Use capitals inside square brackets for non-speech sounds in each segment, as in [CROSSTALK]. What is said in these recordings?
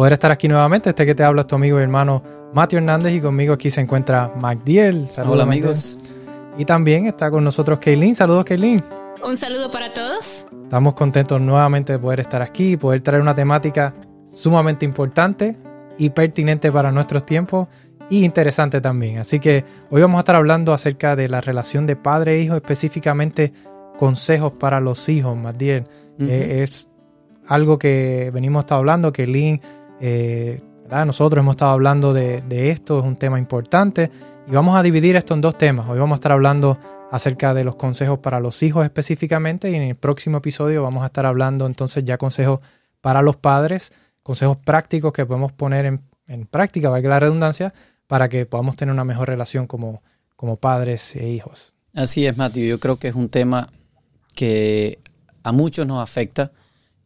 poder estar aquí nuevamente. Este que te habla es tu amigo y hermano Mateo Hernández y conmigo aquí se encuentra Magdiel. Saludos Hola amigos. Y también está con nosotros Kaylin. Saludos Kaylin. Un saludo para todos. Estamos contentos nuevamente de poder estar aquí, poder traer una temática sumamente importante y pertinente para nuestros tiempos y interesante también. Así que hoy vamos a estar hablando acerca de la relación de padre e hijo, específicamente consejos para los hijos, Magdiel. Eh, es algo que venimos a hablando, que Lynn eh, nosotros hemos estado hablando de, esto, es un tema importante y vamos a dividir esto en dos temas. Hoy vamos a estar hablando acerca de los consejos para los hijos específicamente y en el próximo episodio vamos a estar hablando entonces ya consejos para los padres, consejos prácticos que podemos poner en, práctica, valga la redundancia, para que podamos tener una mejor relación como, como padres e hijos. Así es, Matthew. Yo creo que es un tema que a muchos nos afecta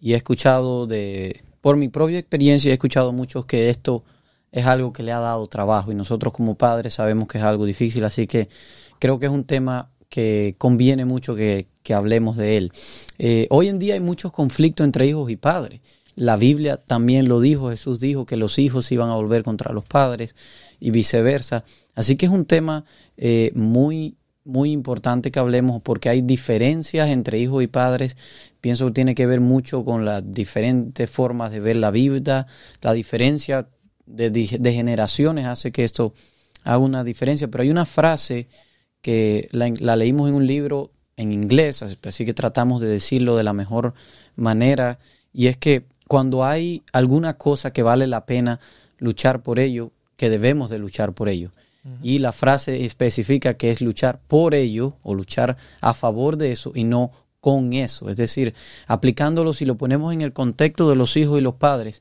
y he escuchado de por mi propia experiencia he escuchado muchos que esto es algo que le ha dado trabajo y nosotros como padres sabemos que es algo difícil, así que creo que es un tema que conviene mucho que, hablemos de él. Eh, hoy en día hay muchos conflictos entre hijos y padres. La Biblia también lo dijo, Jesús dijo que los hijos iban a volver contra los padres y viceversa. Así que es un tema eh, muy muy importante que hablemos porque hay diferencias entre hijos y padres. Pienso que tiene que ver mucho con las diferentes formas de ver la vida, la diferencia de, generaciones hace que esto haga una diferencia. Pero hay una frase que la, leímos en un libro en inglés, así que tratamos de decirlo de la mejor manera, y es que cuando hay alguna cosa que vale la pena luchar por ello, que debemos de luchar por ello. Y la frase especifica que es luchar por ello o luchar a favor de eso y no con eso. Es decir, aplicándolo, si lo ponemos en el contexto de los hijos y los padres,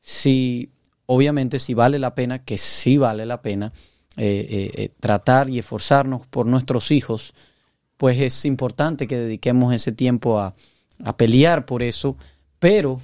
si obviamente si vale la pena, que sí vale la pena, eh, eh, eh, tratar y esforzarnos por nuestros hijos, pues es importante que dediquemos ese tiempo a, pelear por eso, pero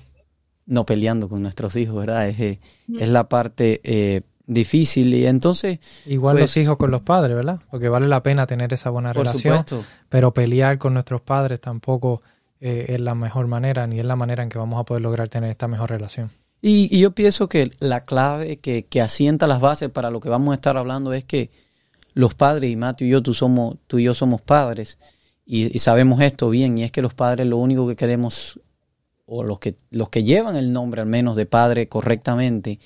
no peleando con nuestros hijos, ¿verdad? Es, es la parte difícil. Y entonces igual los pues, hijos con los padres verdad porque vale la pena tener esa buena relación pero pelear con nuestros padres tampoco eh, es la mejor manera ni es la manera en que vamos a poder lograr tener esta mejor relación. Y, yo pienso que la clave que, que, asienta las bases para lo que vamos a estar hablando es que los padres y Mateo y yo tú somos tú y yo somos padres y, y sabemos esto bien y es que los padres lo único que queremos o los que los que llevan el nombre al menos de padre correctamente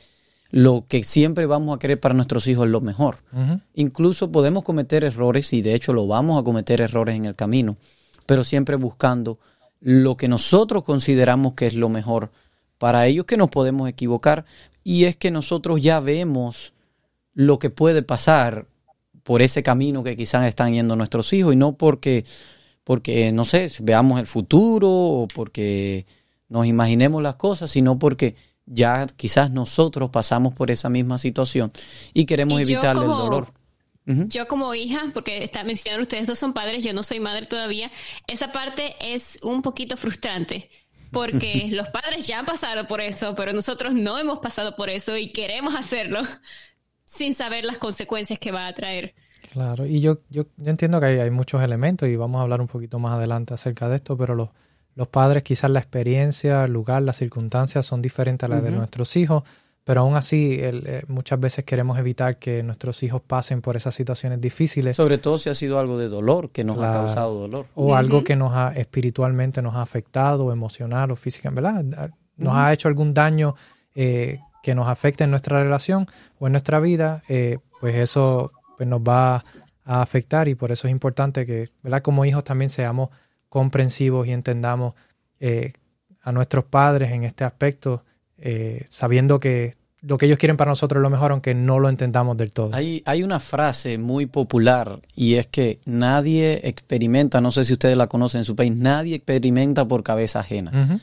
lo que siempre vamos a querer para nuestros hijos es lo mejor. Incluso podemos cometer errores y de hecho lo vamos a cometer errores en el camino, pero siempre buscando lo que nosotros consideramos que es lo mejor para ellos, que nos podemos equivocar y es que nosotros ya vemos lo que puede pasar por ese camino que quizás están yendo nuestros hijos y no porque, porque no sé, veamos el futuro o porque nos imaginemos las cosas, sino porque ya quizás nosotros pasamos por esa misma situación y queremos evitarle el dolor. Yo como hija, porque está mencionando ustedes dos son padres, yo no soy madre todavía, esa parte es un poquito frustrante, porque [LAUGHS] los padres ya han pasado por eso, pero nosotros no hemos pasado por eso y queremos hacerlo [LAUGHS] sin saber las consecuencias que va a traer. Claro, y yo, yo, yo entiendo que hay, hay, muchos elementos y vamos a hablar un poquito más adelante acerca de esto, pero los, los padres quizás la experiencia, el lugar, las circunstancias son diferentes a las de nuestros hijos, pero aún así eh, muchas veces queremos evitar que nuestros hijos pasen por esas situaciones difíciles. Sobre todo si ha sido algo de dolor, que nos ha causado dolor. O algo que nos ha espiritualmente nos ha afectado, emocional o físicamente, ¿verdad? Nos ha hecho algún daño eh, que nos afecte en nuestra relación o en nuestra vida, eh, pues eso pues nos va a afectar y por eso es importante que, ¿verdad? Como hijos también seamos comprensivos y entendamos eh, a nuestros padres en este aspecto, eh, sabiendo que lo que ellos quieren para nosotros es lo mejor, aunque no lo entendamos del todo. Hay, hay una frase muy popular y es que nadie experimenta, no sé si ustedes la conocen en su país, nadie experimenta por cabeza ajena.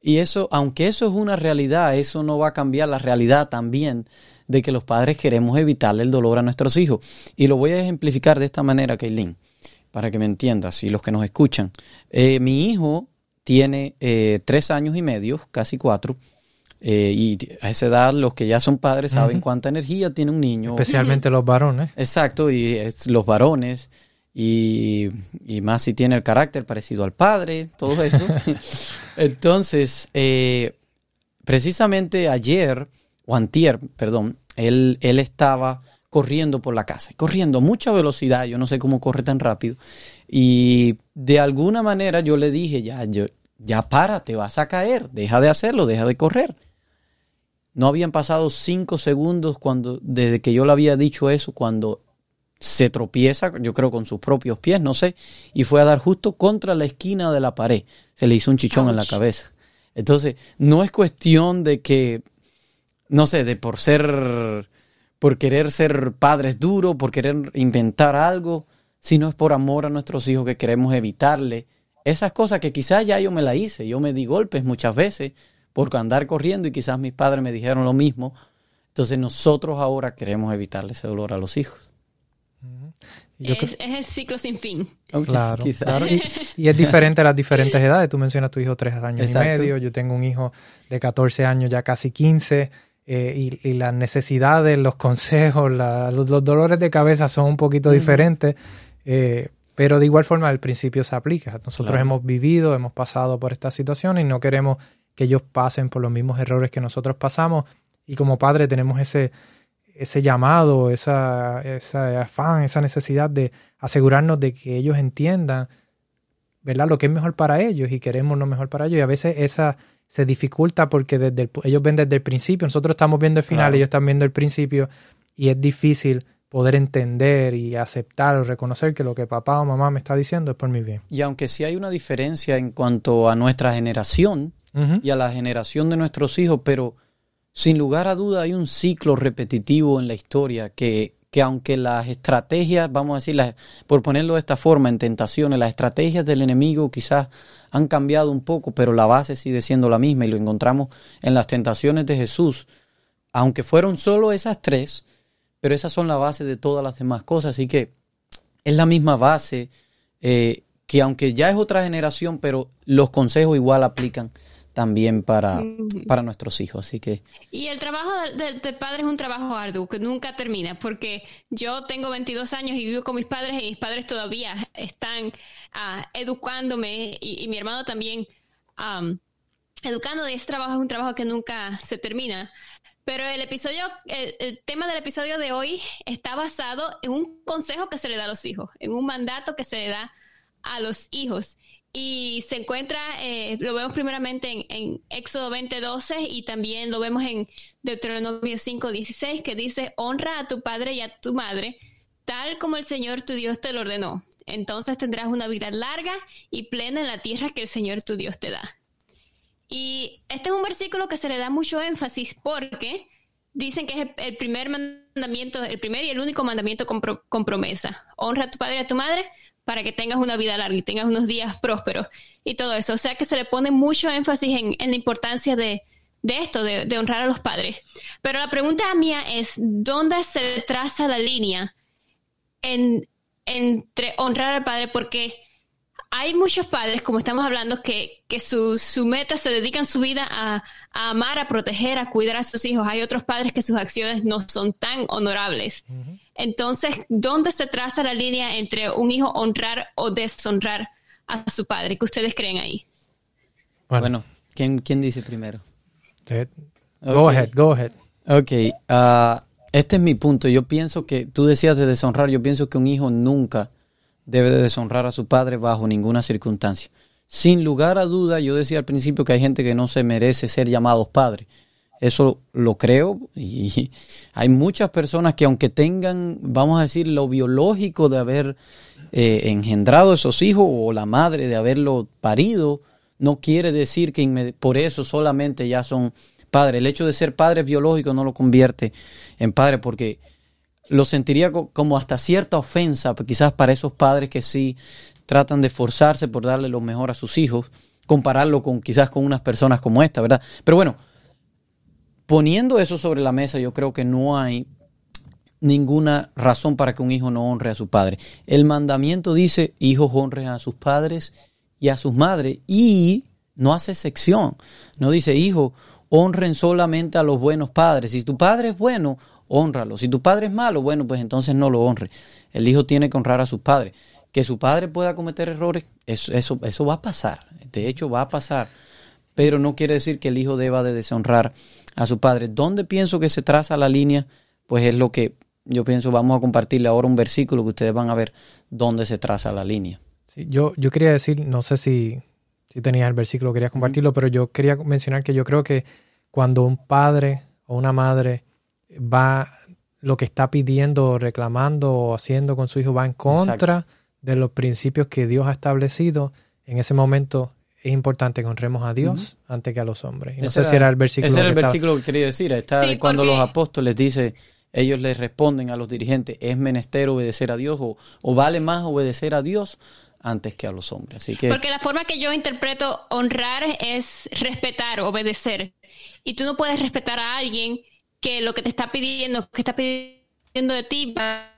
Y eso, aunque eso es una realidad, eso no va a cambiar la realidad también de que los padres queremos evitarle el dolor a nuestros hijos. Y lo voy a ejemplificar de esta manera, Kaylin, para que me entiendas y los que nos escuchan. Eh, mi hijo tiene eh, tres años y medio, casi cuatro, eh, y a esa edad los que ya son padres saben cuánta energía tiene un niño. Especialmente los varones. Exacto, y los varones, y, y, más si tiene el carácter parecido al padre, todo eso. [LAUGHS] Entonces, precisamente ayer, o antier, perdón, él, él estaba corriendo por la casa, corriendo a mucha velocidad, yo no sé cómo corre tan rápido, y de alguna manera yo le dije, ya, yo, ya para, te vas a caer, deja de hacerlo, deja de correr. No habían pasado cinco segundos cuando, desde que yo le había dicho eso, cuando se tropieza, yo creo con sus propios pies, no sé, y fue a dar justo contra la esquina de la pared. Se le hizo un chichón en la cabeza. Entonces, no es cuestión de que, no sé, de por ser, por querer ser padres duros, por querer inventar algo, sino es por amor a nuestros hijos que queremos evitarle esas cosas que quizás ya yo me la hice. Yo me di golpes muchas veces por andar corriendo y quizás mis padres me dijeron lo mismo. Entonces nosotros ahora queremos evitarle ese dolor a los hijos. Es, el ciclo sin fin. Claro, [LAUGHS] Y, es diferente a las diferentes edades. Tú mencionas tu hijo tres años y medio. Yo tengo un hijo de 14 años, ya casi 15. Eh, y, las necesidades, los consejos, los, dolores de cabeza son un poquito diferentes. Eh, pero de igual forma, el principio se aplica. Nosotros hemos vivido, hemos pasado por esta situación y no queremos que ellos pasen por los mismos errores que nosotros pasamos. Y como padre tenemos ese, ese llamado, esa, esa afán, esa necesidad de asegurarnos de que ellos entiendan, ¿verdad? Lo que es mejor para ellos y queremos lo mejor para ellos. Y a veces esa se dificulta porque desde ellos ven desde el principio, nosotros estamos viendo el final, ellos están viendo el principio y es difícil poder entender y aceptar o reconocer que lo que papá o mamá me está diciendo es por mi bien. Y aunque sí hay una diferencia en cuanto a nuestra generación y a la generación de nuestros hijos, pero sin lugar a duda hay un ciclo repetitivo en la historia que, que aunque las estrategias, vamos a decir, por ponerlo de esta forma, en tentaciones, las estrategias del enemigo quizás han cambiado un poco, pero la base sigue siendo la misma y lo encontramos en las tentaciones de Jesús. Aunque fueron solo esas tres, pero esas son la base de todas las demás cosas, así que es la misma base eh, que aunque ya es otra generación, pero los consejos igual aplican también para, para nuestros hijos. Así que... Y el trabajo del de, padre es un trabajo arduo que nunca termina, porque yo tengo 22 años y vivo con mis padres y mis padres todavía están uh, educándome y, mi hermano también um, educando. Y ese trabajo es un trabajo que nunca se termina. Pero el episodio, el, el, tema del episodio de hoy está basado en un consejo que se le da a los hijos, en un mandato que se le da a los hijos. Y se encuentra, eh, lo vemos primeramente en, en Éxodo 20:12 y también lo vemos en Deuteronomio 5:16 que dice, honra a tu padre y a tu madre, tal como el Señor tu Dios te lo ordenó. Entonces tendrás una vida larga y plena en la tierra que el Señor tu Dios te da. Y este es un versículo que se le da mucho énfasis porque dicen que es el primer mandamiento, el primer y el único mandamiento con, con promesa. Honra a tu padre y a tu madre para que tengas una vida larga y tengas unos días prósperos y todo eso. O sea que se le pone mucho énfasis en, la importancia de, esto, de, honrar a los padres. Pero la pregunta mía es, ¿dónde se traza la línea entre honrar al padre? Porque hay muchos padres, como estamos hablando, que, que su, su, meta se dedican su vida a, amar, a proteger, a cuidar a sus hijos. Hay otros padres que sus acciones no son tan honorables. Entonces, ¿dónde se traza la línea entre un hijo honrar o deshonrar a su padre? ¿Qué ustedes creen ahí? Bueno, ¿quién, ¿quién, dice primero? Go ahead, go ahead. Ok, uh, este es mi punto. Yo pienso que, tú decías de deshonrar, yo pienso que un hijo nunca debe de deshonrar a su padre bajo ninguna circunstancia. Sin lugar a duda, yo decía al principio que hay gente que no se merece ser llamados padres. Eso lo creo y [LAUGHS] hay muchas personas que aunque tengan, vamos a decir, lo biológico de haber eh, engendrado esos hijos o la madre de haberlo parido, no quiere decir que por eso solamente ya son padres. El hecho de ser padre biológico no lo convierte en padre porque lo sentiría como hasta cierta ofensa, quizás para esos padres que sí tratan de esforzarse por darle lo mejor a sus hijos, compararlo con quizás con unas personas como esta, ¿verdad? Pero bueno, poniendo eso sobre la mesa, yo creo que no hay ninguna razón para que un hijo no honre a su padre. El mandamiento dice, hijos honren a sus padres y a sus madres, y no hace sección. No dice, hijo, honren solamente a los buenos padres. Si tu padre es bueno, honralo. Si tu padre es malo, bueno, pues entonces no lo honre. El hijo tiene que honrar a sus padres. Que su padre pueda cometer errores, eso, eso, eso va a pasar. De hecho, va a pasar. Pero no quiere decir que el hijo deba de deshonrar a su padre. ¿Dónde pienso que se traza la línea? Pues es lo que yo pienso, vamos a compartirle ahora un versículo que ustedes van a ver dónde se traza la línea. Sí, yo, yo quería decir, no sé si, si tenías el versículo, quería compartirlo, pero yo quería mencionar que yo creo que cuando un padre o una madre va, lo que está pidiendo, reclamando o haciendo con su hijo va en contra de los principios que Dios ha establecido, en ese momento es importante que honremos a Dios antes que a los hombres. no sé si era el versículo. Ese era el versículo que quería decir. Está cuando los apóstoles dicen, ellos les responden a los dirigentes, es menester obedecer a Dios o, o vale más obedecer a Dios antes que a los hombres. Así que, Porque la forma que yo interpreto honrar es respetar, obedecer. Y tú no puedes respetar a alguien que lo que te está pidiendo, que está pidiendo de ti va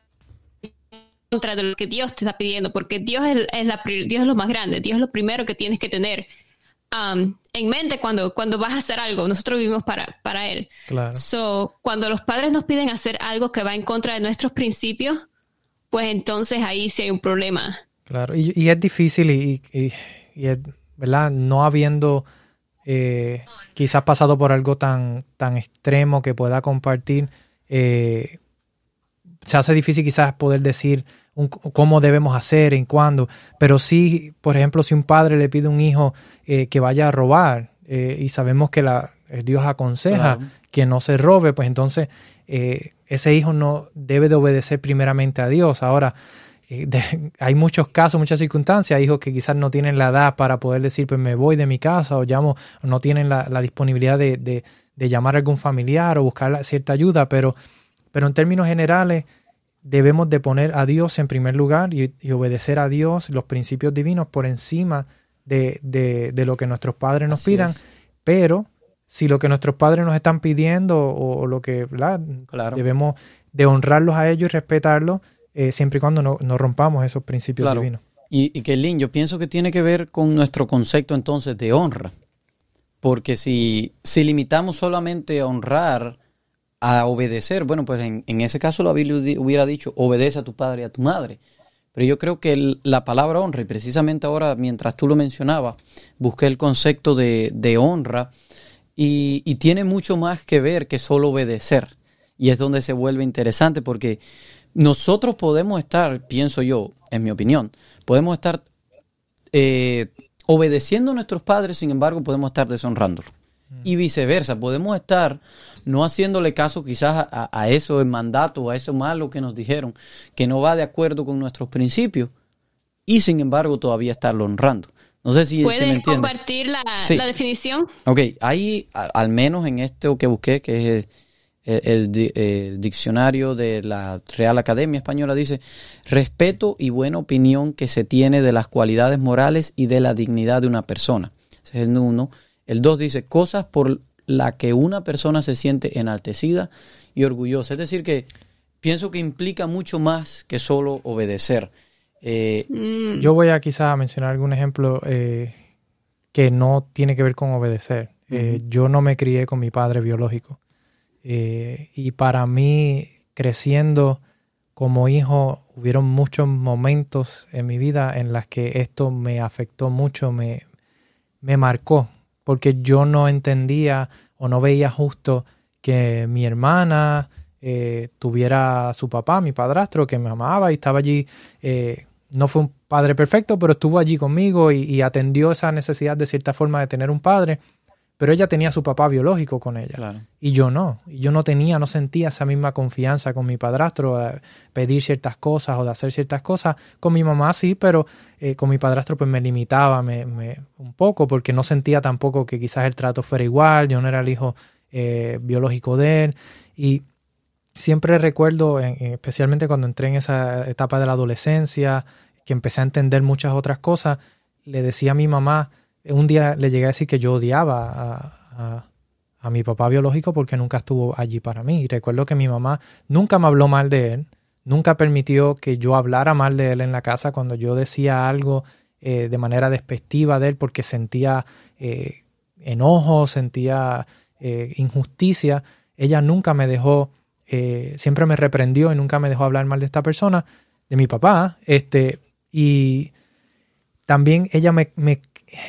contra de lo que Dios te está pidiendo, porque Dios es, la, Dios es lo más grande, Dios es lo primero que tienes que tener um, en mente cuando, cuando vas a hacer algo. Nosotros vivimos para, para Él. Claro. So, cuando los padres nos piden hacer algo que va en contra de nuestros principios, pues entonces ahí sí hay un problema. Claro, y, y es difícil y, y, y es, ¿verdad? No habiendo eh, quizás pasado por algo tan, tan extremo que pueda compartir, eh, se hace difícil quizás poder decir un, cómo debemos hacer, en cuándo, pero sí, por ejemplo, si un padre le pide a un hijo eh, que vaya a robar eh, y sabemos que la, Dios aconseja Claro. que no se robe, pues entonces eh, ese hijo no debe de obedecer primeramente a Dios. Ahora, eh, de- [LAUGHS] hay muchos casos, muchas circunstancias, hijos que quizás no tienen la edad para poder decir, pues me voy de mi casa o llamo, no tienen la, la disponibilidad de, de- de llamar a algún familiar o buscar cierta ayuda, pero, pero en términos generales debemos de poner a Dios en primer lugar y, y obedecer a Dios, los principios divinos por encima de, de- de lo que nuestros padres nos Así pidan, es. pero si lo que nuestros padres nos están pidiendo o, o lo que. Claro. debemos de honrarlos a ellos y respetarlos eh, siempre y cuando no, no rompamos esos principios Claro. divinos. Y, y Lynn, yo pienso que tiene que ver con nuestro concepto entonces de honra. Porque si, si limitamos solamente a honrar, a obedecer, bueno, pues en, en ese caso la Biblia hubiera dicho, obedece a tu padre y a tu madre. Pero yo creo que la palabra honra, y precisamente ahora, mientras tú lo mencionabas, busqué el concepto de, de honra y, y tiene mucho más que ver que solo obedecer. Y es donde se vuelve interesante porque nosotros podemos estar, pienso yo, en mi opinión, podemos estar eh, obedeciendo a nuestros padres, sin embargo, podemos estar deshonrándolos. Y viceversa, podemos estar no haciéndole caso quizás a, a eso el mandato o a eso malo que nos dijeron, que no va de acuerdo con nuestros principios, y sin embargo todavía estarlo honrando. No sé si, si me ¿Puedes entienden. compartir la, Sí. la definición? Ok, ahí a- al menos en esto que busqué, que es el, el di- el diccionario de la Real Academia Española, dice respeto y buena opinión que se tiene de las cualidades morales y de la dignidad de una persona. Ese es el uno. El dos dice cosas por la que una persona se siente enaltecida y orgullosa. Es decir, que pienso que implica mucho más que solo obedecer. Eh, Mm, Yo voy a quizás mencionar algún ejemplo eh, que no tiene que ver con obedecer. Eh, yo no me crié con mi padre biológico. Eh, y para mí, creciendo como hijo, hubieron muchos momentos en mi vida en las que esto me afectó mucho, me, me marcó, porque yo no entendía o no veía justo que mi hermana eh, tuviera a su papá, mi padrastro, que me amaba y estaba allí. eh, no fue un padre perfecto, pero estuvo allí conmigo y, y atendió esa necesidad de cierta forma de tener un padre. Pero ella tenía a su papá biológico con ella. claro. Y yo no. Yo no tenía, no sentía esa misma confianza con mi padrastro de pedir ciertas cosas o de hacer ciertas cosas. Con mi mamá sí, pero eh, con mi padrastro pues me limitaba me, me- un poco porque no sentía tampoco que quizás el trato fuera igual. Yo no era el hijo eh, biológico de él. Y siempre recuerdo, en- en- especialmente cuando entré en esa etapa de la adolescencia, que empecé a entender muchas otras cosas, le decía a mi mamá, un día le llegué a decir que yo odiaba a, a- mi papá biológico porque nunca estuvo allí para mí. Y recuerdo que mi mamá nunca me habló mal de él, nunca permitió que yo hablara mal de él en la casa cuando yo decía algo eh, de manera despectiva de él porque sentía eh, enojo, sentía eh, injusticia. Ella nunca me dejó, siempre me reprendió y nunca me dejó hablar mal de esta persona, de mi papá. Este, y también ella me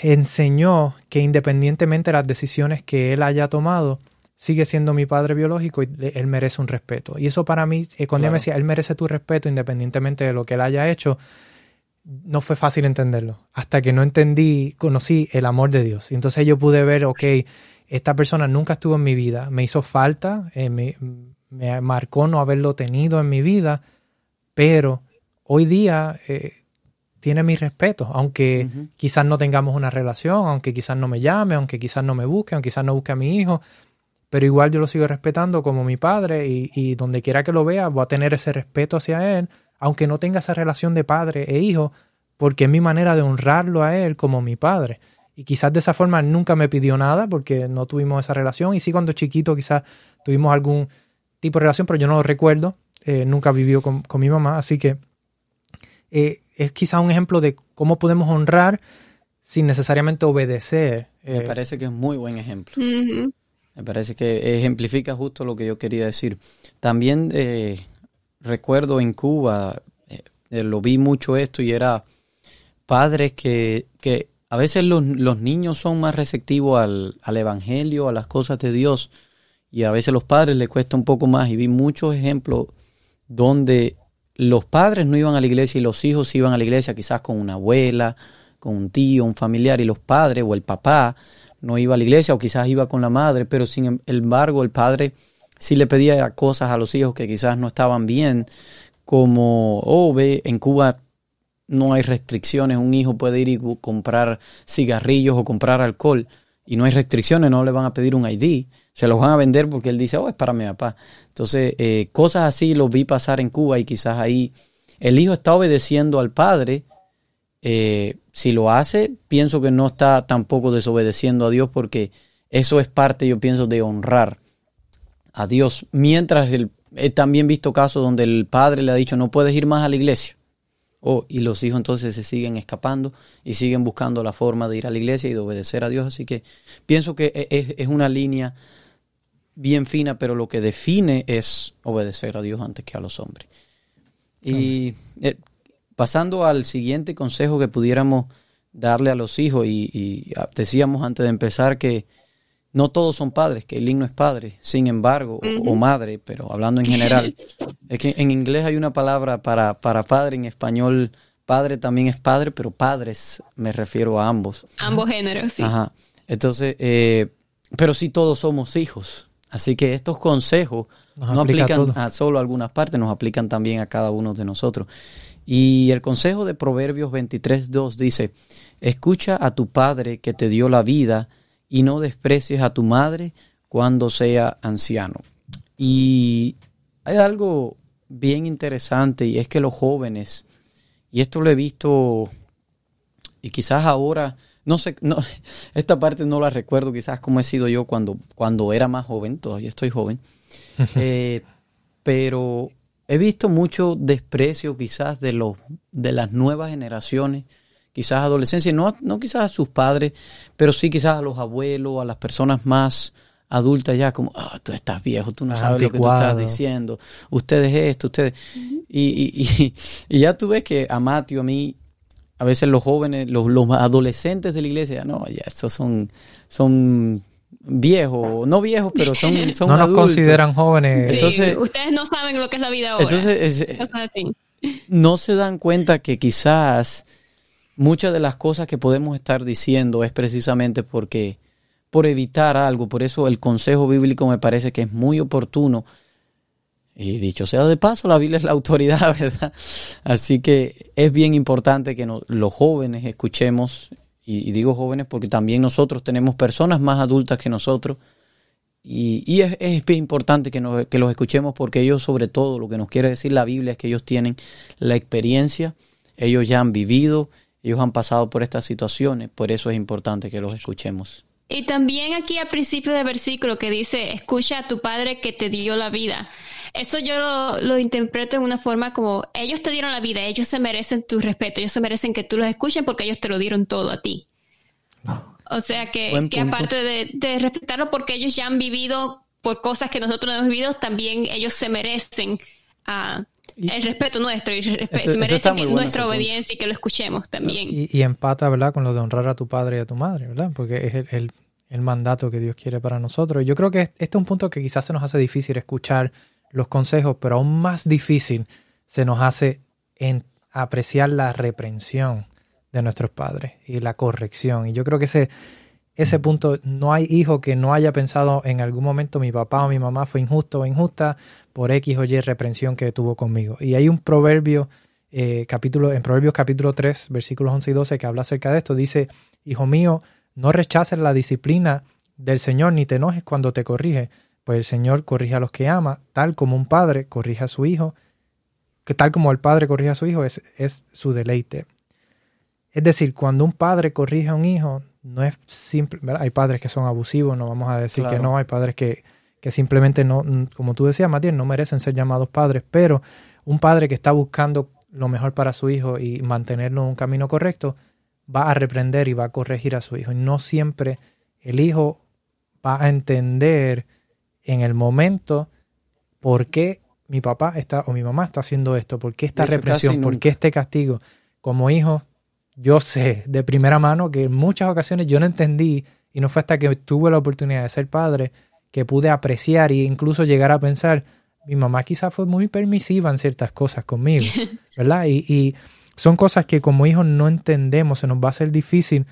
enseñó que independientemente de las decisiones que él haya tomado, sigue siendo mi padre biológico y él merece un respeto. Y eso para mí, eh, cuando ella me decía, él merece tu respeto independientemente de lo que él haya hecho, no fue fácil entenderlo. Hasta que no entendí, conocí el amor de Dios. Y entonces yo pude ver, ok, esta persona nunca estuvo en mi vida, me hizo falta, eh, me, me, marcó no haberlo tenido en mi vida, pero hoy día eh, tiene mi respeto, aunque quizás no tengamos una relación, aunque quizás no me llame, aunque quizás no me busque, aunque quizás no busque a mi hijo, pero igual yo lo sigo respetando como mi padre y, donde quiera que lo vea voy a tener ese respeto hacia él, aunque no tenga esa relación de padre e hijo, porque es mi manera de honrarlo a él como mi padre. Y quizás de esa forma nunca me pidió nada porque no tuvimos esa relación. Y sí, cuando chiquito quizás tuvimos algún tipo de relación, pero yo no lo recuerdo. Eh, nunca vivió con, mi mamá. Así que eh, es quizás un ejemplo de cómo podemos honrar sin necesariamente obedecer. Me eh, parece que es muy buen ejemplo. Me parece que ejemplifica justo lo que yo quería decir. También eh, recuerdo en Cuba, eh, lo vi mucho esto y era padres que, que a veces los, los, niños son más receptivos al, al, Evangelio, a las cosas de Dios, y a veces los padres les cuesta un poco más. Y vi muchos ejemplos donde los padres no iban a la iglesia y los hijos iban a la iglesia, quizás con una abuela, con un tío, un familiar, y los padres o el papá no iba a la iglesia o quizás iba con la madre, pero sin em, embargo el padre sí le pedía cosas a los hijos que quizás no estaban bien, como, oh, ve, en Cuba no hay restricciones, un hijo puede ir y comprar cigarrillos o comprar alcohol y no hay restricciones, no le van a pedir un ID, se los van a vender porque él dice, oh, es para mi papá. Entonces, eh, cosas así los vi pasar en Cuba y quizás ahí el hijo está obedeciendo al padre, eh, si lo hace, pienso que no está tampoco desobedeciendo a Dios porque eso es parte, yo pienso, de honrar a Dios. Mientras he también visto casos donde el padre le ha dicho no puedes ir más a la iglesia. Oh, y los hijos entonces se siguen escapando y siguen buscando la forma de ir a la iglesia y de obedecer a Dios. Así que pienso que e, es, una línea bien fina, pero lo que define es obedecer a Dios antes que a los hombres. Y eh, Pasando al siguiente consejo que pudiéramos darle a los hijos, y, decíamos antes de empezar que no todos son padres, que el no es padre, sin embargo, o, madre, pero hablando en general, [LAUGHS] es que en inglés hay una palabra para, para padre, en español padre también es padre, pero padres me refiero a ambos. Ambos géneros, sí. Ajá. Entonces, eh, pero sí todos somos hijos. Así que estos consejos no aplican a, a, solo a algunas partes, nos aplican también a cada uno de nosotros. Y el consejo de Proverbios 23.2 dice, escucha a tu padre que te dio la vida y no desprecies a tu madre cuando sea anciano. Y hay algo bien interesante y es que los jóvenes, y esto lo he visto, y quizás ahora, no sé, no, [LAUGHS] esta parte no la recuerdo quizás como he sido yo cuando, cuando era más joven, todavía estoy joven, [LAUGHS] eh, pero he visto mucho desprecio quizás de los de las nuevas generaciones, quizás adolescencia, no, no quizás a sus padres, pero sí quizás a los abuelos, a las personas más adultas ya como, ah, tú estás viejo, tú no sabes lo que tú estás diciendo, ustedes esto, ustedes... Y, y, [LAUGHS] y, ya tú ves que a Mateo, a mí, a veces los jóvenes, los, los adolescentes de la iglesia, no, ya estos son, son viejos, no viejos, pero son, [LAUGHS] son no nos consideran jóvenes. entonces, ustedes no saben lo que es la vida ahora. Entonces, no se dan cuenta que quizás muchas de las cosas que podemos estar diciendo es precisamente porque por evitar algo, por eso el consejo bíblico me parece que es muy oportuno. Y dicho sea de paso, la Biblia es la autoridad, [LAUGHS] ¿verdad? Así que es bien importante que los jóvenes escuchemos y, digo jóvenes porque también nosotros tenemos personas más adultas que nosotros, y, es, es, importante que, nos, que los escuchemos porque ellos sobre todo lo que nos quiere decir la Biblia es que ellos tienen la experiencia, ellos ya han vivido, ellos han pasado por estas situaciones, por eso es importante que los escuchemos. Y también aquí al principio del versículo que dice, escucha a tu padre que te dio la vida. Eso yo lo, lo, interpreto en una forma como ellos te dieron la vida, ellos se merecen tu respeto, ellos se merecen que tú los escuchen porque ellos te lo dieron todo a ti. O sea que, que aparte de, de, respetarlo porque ellos ya han vivido por cosas que nosotros no hemos vivido, también ellos se merecen uh, el respeto nuestro y se merecen nuestra obediencia y que lo escuchemos también. Y, y, empata, ¿verdad? Con lo de honrar a tu padre y a tu madre, ¿verdad? Porque es el, el, el mandato que Dios quiere para nosotros. Yo creo que este es un punto que quizás se nos hace difícil escuchar los consejos, pero aún más difícil se nos hace en apreciar la reprensión de nuestros padres y la corrección. Y yo creo que ese, ese punto, no hay hijo que no haya pensado en algún momento mi papá o mi mamá fue injusto o injusta por X o Y reprensión que tuvo conmigo. Y hay un proverbio, eh, capítulo, en Proverbios capítulo 3, versículos 11 y 12, que habla acerca de esto. Dice, hijo mío, no rechaces la disciplina del Señor ni te enojes cuando te corrige, pues el Señor corrige a los que ama, tal como un padre corrige a su hijo, que tal como el padre corrige a su hijo es, es su deleite. Es decir, cuando un padre corrige a un hijo, no es simple, hay padres que son abusivos, no vamos a decir que no, hay padres que, que simplemente no, como tú decías, Matías, no merecen ser llamados padres, pero un padre que está buscando lo mejor para su hijo y mantenerlo en un camino correcto, va a reprender y va a corregir a su hijo. Y no siempre el hijo va a entender en el momento por qué mi papá está o mi mamá está haciendo esto, por qué esta represión, por qué este castigo. Como hijo, yo sé de primera mano que en muchas ocasiones yo no entendí y no fue hasta que tuve la oportunidad de ser padre que pude apreciar e incluso llegar a pensar, mi mamá quizás fue muy permisiva en ciertas cosas conmigo, [LAUGHS] ¿verdad? Y, y son cosas que como hijos no entendemos, se nos va a hacer difícil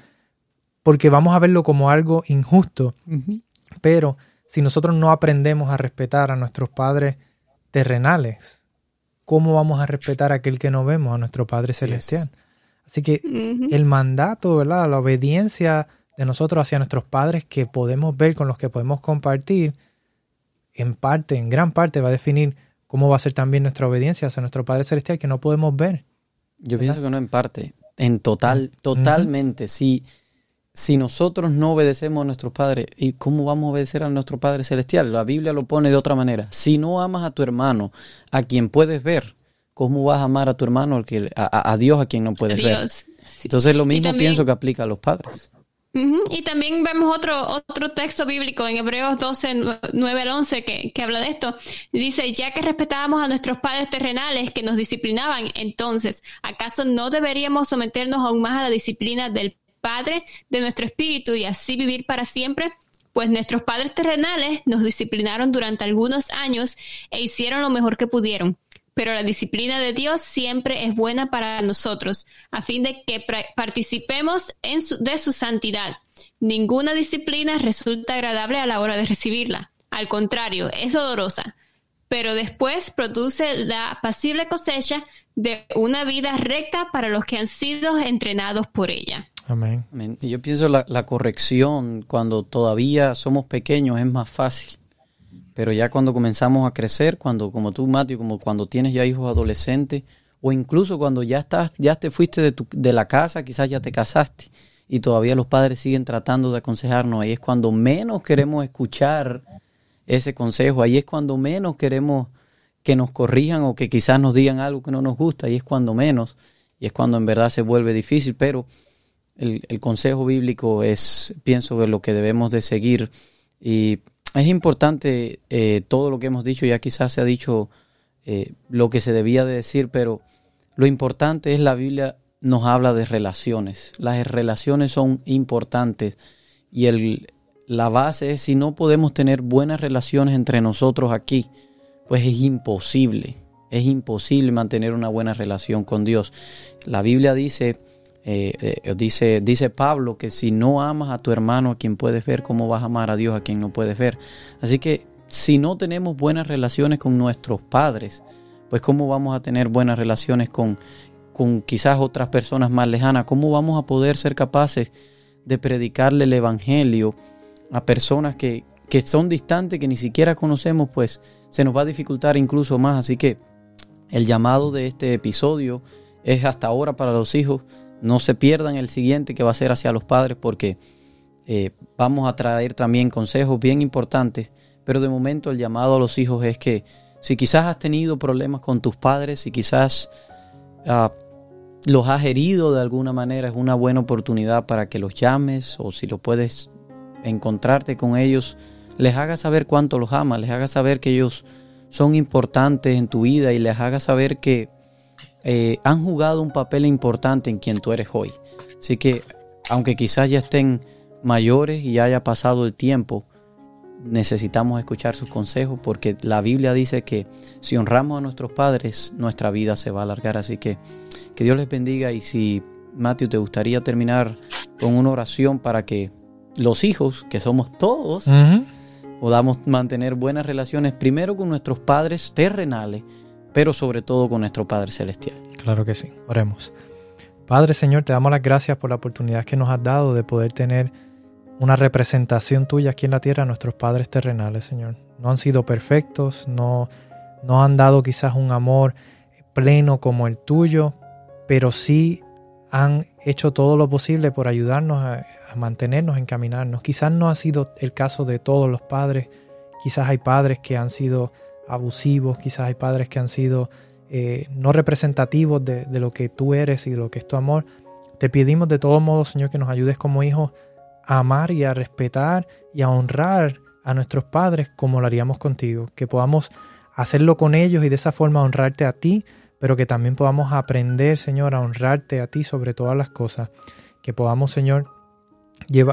porque vamos a verlo como algo injusto, pero si nosotros no aprendemos a respetar a nuestros padres terrenales, ¿cómo vamos a respetar a aquel que no vemos, a nuestro Padre Celestial? Así que el mandato, ¿verdad? La obediencia de nosotros hacia nuestros padres que podemos ver, con los que podemos compartir, en parte, en gran parte, va a definir cómo va a ser también nuestra obediencia hacia nuestro Padre Celestial que no podemos ver. Yo pienso que no en parte, en total, totalmente. Si, si nosotros no obedecemos a nuestros padres, ¿y cómo vamos a obedecer a nuestro Padre Celestial? La Biblia lo pone de otra manera. Si no amas a tu hermano, a quien puedes ver, ¿cómo vas a amar a tu hermano, al que, a, Dios a quien no puedes ver? Entonces lo mismo pienso que aplica a los padres. Y también vemos otro, otro texto bíblico en Hebreos 12, 9 al 11 que, que habla de esto. Dice, ya que respetábamos a nuestros padres terrenales que nos disciplinaban, entonces, ¿acaso no deberíamos someternos aún más a la disciplina del Padre de nuestro espíritu y así vivir para siempre? Pues nuestros padres terrenales nos disciplinaron durante algunos años e hicieron lo mejor que pudieron pero la disciplina de Dios siempre es buena para nosotros, a fin de que participemos en de su santidad. Ninguna disciplina resulta agradable a la hora de recibirla. Al contrario, es dolorosa, pero después produce la apacible cosecha de una vida recta para los que han sido entrenados por ella. Amén. Y yo pienso la, la corrección cuando todavía somos pequeños es más fácil pero ya cuando comenzamos a crecer, cuando como tú, Mateo, como cuando tienes ya hijos adolescentes, o incluso cuando ya estás, ya te fuiste de, tu, de la casa, quizás ya te casaste, y todavía los padres siguen tratando de aconsejarnos, ahí es cuando menos queremos escuchar ese consejo, ahí es cuando menos queremos que nos corrijan o que quizás nos digan algo que no nos gusta, ahí es cuando menos, y es cuando en verdad se vuelve difícil, pero el, consejo bíblico es, pienso, lo que debemos de seguir y es importante eh, todo lo que hemos dicho, ya quizás se ha dicho eh, lo que se debía de decir, pero lo importante es la Biblia nos habla de relaciones. Las relaciones son importantes y el, la base es si no podemos tener buenas relaciones entre nosotros aquí, pues es imposible, es imposible mantener una buena relación con Dios. La Biblia dice eh, eh, dice, dice Pablo que si no amas a tu hermano a quien puedes ver, ¿cómo vas a amar a Dios a quien no puedes ver? Así que si no tenemos buenas relaciones con nuestros padres, pues ¿cómo vamos a tener buenas relaciones con, con quizás otras personas más lejanas? ¿Cómo vamos a poder ser capaces de predicarle el Evangelio a personas que, que son distantes, que ni siquiera conocemos? Pues se nos va a dificultar incluso más. Así que el llamado de este episodio es hasta ahora para los hijos no se pierdan el siguiente que va a ser hacia los padres porque Eh, vamos a traer también consejos bien importantes, pero de momento el llamado a los hijos es que si quizás has tenido problemas con tus padres, si quizás ah, los has herido de alguna manera, es una buena oportunidad para que los llames o si lo puedes encontrarte con ellos, les hagas saber cuánto los amas, les hagas saber que ellos son importantes en tu vida y les hagas saber que eh, han jugado un papel importante en quien tú eres hoy. Así que, aunque quizás ya estén mayores y haya pasado el tiempo, necesitamos escuchar sus consejos porque la Biblia dice que si honramos a nuestros padres, nuestra vida se va a alargar. Así que que Dios les bendiga y si, Matthew, te gustaría terminar con una oración para que los hijos, que somos todos, podamos mantener buenas relaciones primero con nuestros padres terrenales, pero sobre todo con nuestro Padre Celestial. Claro que sí, oremos. Padre Señor, te damos las gracias por la oportunidad que nos has dado de poder tener una representación tuya aquí en la tierra a nuestros padres terrenales, Señor. No han sido perfectos, no, no han dado quizás un amor pleno como el tuyo, pero sí han hecho todo lo posible por ayudarnos a, mantenernos, encaminarnos. Quizás no ha sido el caso de todos los padres, quizás hay padres que han sido abusivos, quizás hay padres que han sido eh, no representativos de, lo que tú eres y de lo que es tu amor. Te pedimos de todos modos, Señor, que nos ayudes como hijos a amar y a respetar y a honrar a nuestros padres como lo haríamos contigo, que podamos hacerlo con ellos y de esa forma honrarte a ti, pero que también podamos aprender, Señor, a honrarte a ti sobre todas las cosas, que podamos, Señor,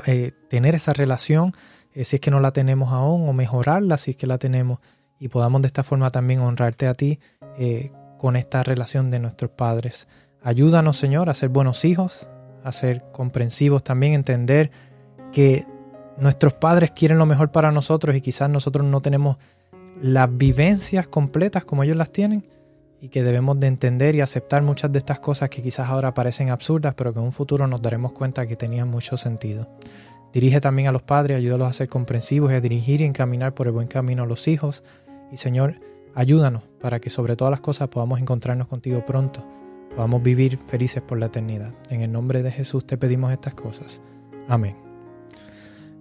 eh, tener esa relación, eh, si es que no la tenemos aún, o mejorarla si es que la tenemos, y podamos de esta forma también honrarte a ti eh, con esta relación de nuestros padres. Ayúdanos, Señor, a ser buenos hijos, a ser comprensivos también, entender que nuestros padres quieren lo mejor para nosotros y quizás nosotros no tenemos las vivencias completas como ellos las tienen y que debemos de entender y aceptar muchas de estas cosas que quizás ahora parecen absurdas, pero que en un futuro nos daremos cuenta que tenían mucho sentido. Dirige también a los padres, ayúdalos a ser comprensivos y a dirigir y encaminar por el buen camino a los hijos. Y Señor, ayúdanos para que sobre todas las cosas podamos encontrarnos contigo pronto, podamos vivir felices por la eternidad. En el nombre de Jesús te pedimos estas cosas. Amén.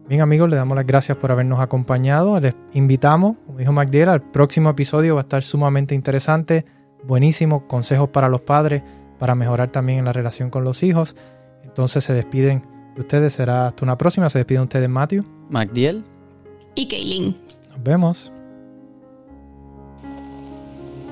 Bien amigos, le damos las gracias por habernos acompañado. Les invitamos, como dijo Magdiel, al próximo episodio va a estar sumamente interesante, buenísimo, consejos para los padres, para mejorar también en la relación con los hijos. Entonces se despiden de ustedes, será hasta una próxima. Se despiden ustedes, Matthew. Magdiel. Y Kaylin. Nos vemos.